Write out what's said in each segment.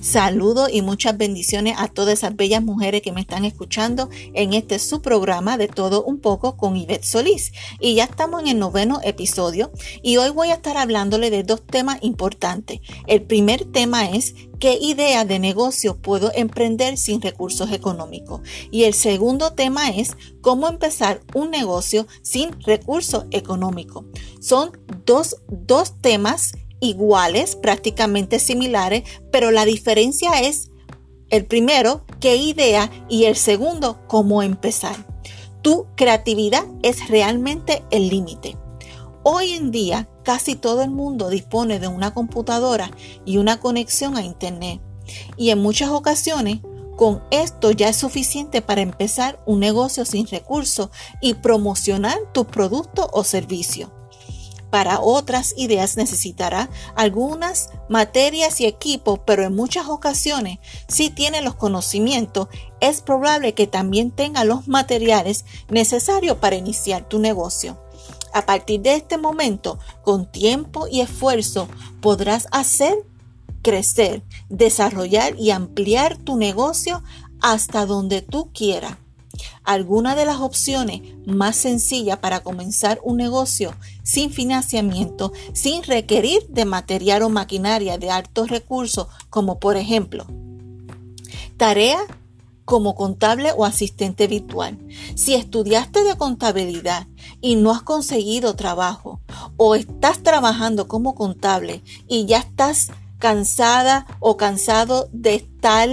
Saludos y muchas bendiciones a todas esas bellas mujeres que me están escuchando en este su programa de todo un poco con Ivette Solís. Y ya estamos en el noveno episodio y hoy voy a estar hablándole de dos temas importantes. El primer tema es qué idea de negocio puedo emprender sin recursos económicos. Y el segundo tema es cómo empezar un negocio sin recursos económicos. Son dos, dos temas iguales, prácticamente similares, pero la diferencia es el primero, qué idea, y el segundo, cómo empezar. Tu creatividad es realmente el límite. Hoy en día casi todo el mundo dispone de una computadora y una conexión a Internet. Y en muchas ocasiones con esto ya es suficiente para empezar un negocio sin recursos y promocionar tu producto o servicio. Para otras ideas necesitará algunas materias y equipos, pero en muchas ocasiones, si tiene los conocimientos, es probable que también tenga los materiales necesarios para iniciar tu negocio. A partir de este momento, con tiempo y esfuerzo, podrás hacer crecer, desarrollar y ampliar tu negocio hasta donde tú quieras. Alguna de las opciones más sencillas para comenzar un negocio sin financiamiento, sin requerir de material o maquinaria de altos recursos, como por ejemplo, tarea como contable o asistente virtual. Si estudiaste de contabilidad y no has conseguido trabajo o estás trabajando como contable y ya estás cansada o cansado de estar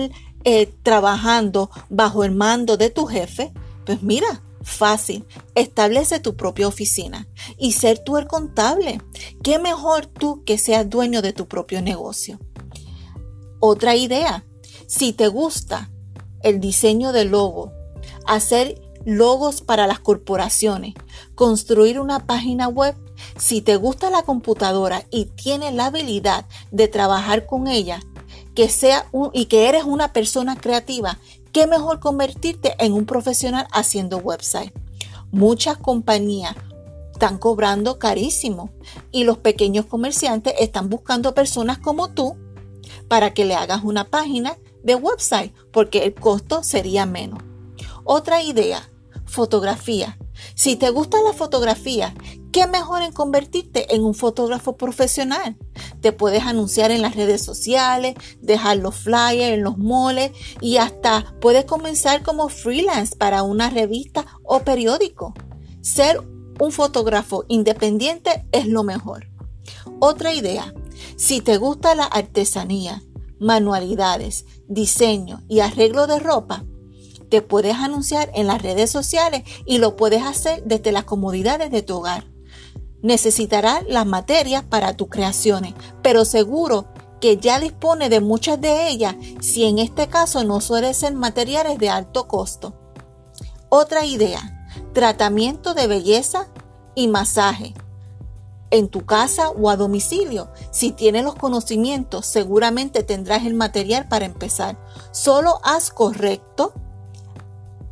eh, trabajando bajo el mando de tu jefe, pues mira, fácil, establece tu propia oficina y ser tú el contable. ¿Qué mejor tú que seas dueño de tu propio negocio? Otra idea, si te gusta el diseño de logo, hacer logos para las corporaciones, construir una página web, si te gusta la computadora y tienes la habilidad de trabajar con ella, que sea y que eres una persona creativa, qué mejor convertirte en un profesional haciendo website. Muchas compañías están cobrando carísimo y los pequeños comerciantes están buscando personas como tú para que le hagas una página de website porque el costo sería menos. Otra idea, fotografía. Si te gusta la fotografía, ¿qué mejor en convertirte en un fotógrafo profesional? Te puedes anunciar en las redes sociales, dejar los flyers en los moles y hasta puedes comenzar como freelance para una revista o periódico. Ser un fotógrafo independiente es lo mejor. Otra idea, si te gusta la artesanía, manualidades, diseño y arreglo de ropa, te puedes anunciar en las redes sociales y lo puedes hacer desde las comodidades de tu hogar. Necesitarás las materias para tus creaciones, pero seguro que ya dispone de muchas de ellas si en este caso no suelen ser materiales de alto costo. Otra idea, tratamiento de belleza y masaje. En tu casa o a domicilio, si tienes los conocimientos, seguramente tendrás el material para empezar. Solo haz correcto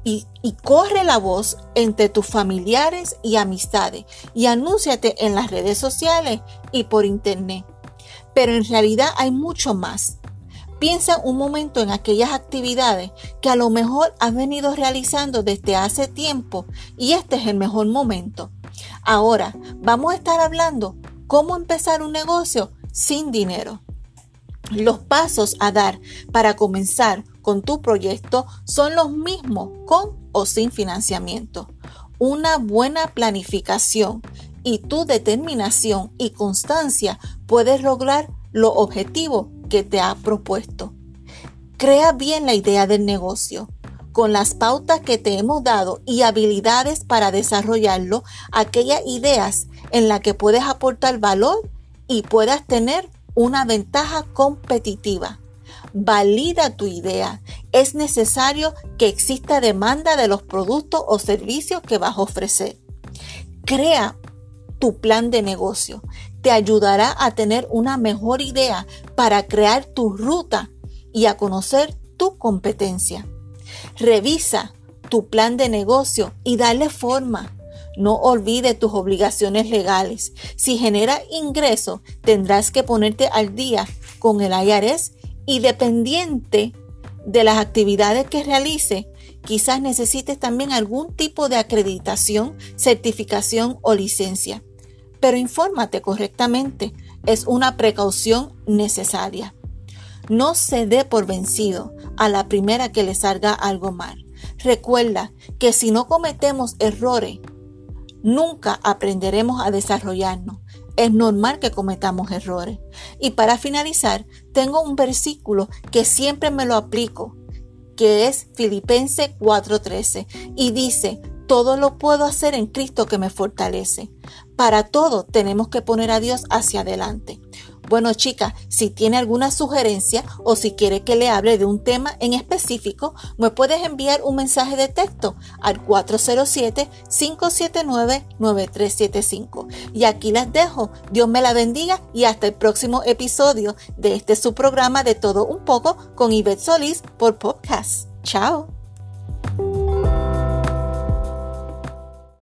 y, corre la voz entre tus familiares y amistades y anúnciate en las redes sociales y por internet. Pero en realidad hay mucho más. Piensa un momento en aquellas actividades que a lo mejor has venido realizando desde hace tiempo y este es el mejor momento. Ahora vamos a estar hablando cómo empezar un negocio sin dinero. Los pasos a dar para comenzar con tu proyecto son los mismos con o sin financiamiento. Una buena planificación y tu determinación y constancia puedes lograr los objetivos que te has propuesto. Crea bien la idea del negocio con las pautas que te hemos dado y habilidades para desarrollarlo, aquellas ideas en las que puedes aportar valor y puedas tener una ventaja competitiva. Valida tu idea. Es necesario que exista demanda de los productos o servicios que vas a ofrecer. Crea tu plan de negocio. Te ayudará a tener una mejor idea para crear tu ruta y a conocer tu competencia. Revisa tu plan de negocio y dale forma. No olvides tus obligaciones legales. Si genera ingreso, tendrás que ponerte al día con el IRS Y dependiente de las actividades que realice, quizás necesites también algún tipo de acreditación, certificación o licencia. Pero infórmate correctamente, es una precaución necesaria. No se dé por vencido a la primera que le salga algo mal. Recuerda que si no cometemos errores, nunca aprenderemos a desarrollarnos. Es normal que cometamos errores. Y para finalizar, tengo un versículo que siempre me lo aplico, que es Filipenses 4:13, y dice, todo lo puedo hacer en Cristo que me fortalece. Para todo tenemos que poner a Dios hacia adelante. Bueno, chicas, si tiene alguna sugerencia o si quiere que le hable de un tema en específico, me puedes enviar un mensaje de texto al 407-579-9375. Y aquí las dejo. Dios me la bendiga y hasta el próximo episodio de este su programa de todo un poco con Ivette Solís por podcast. Chao.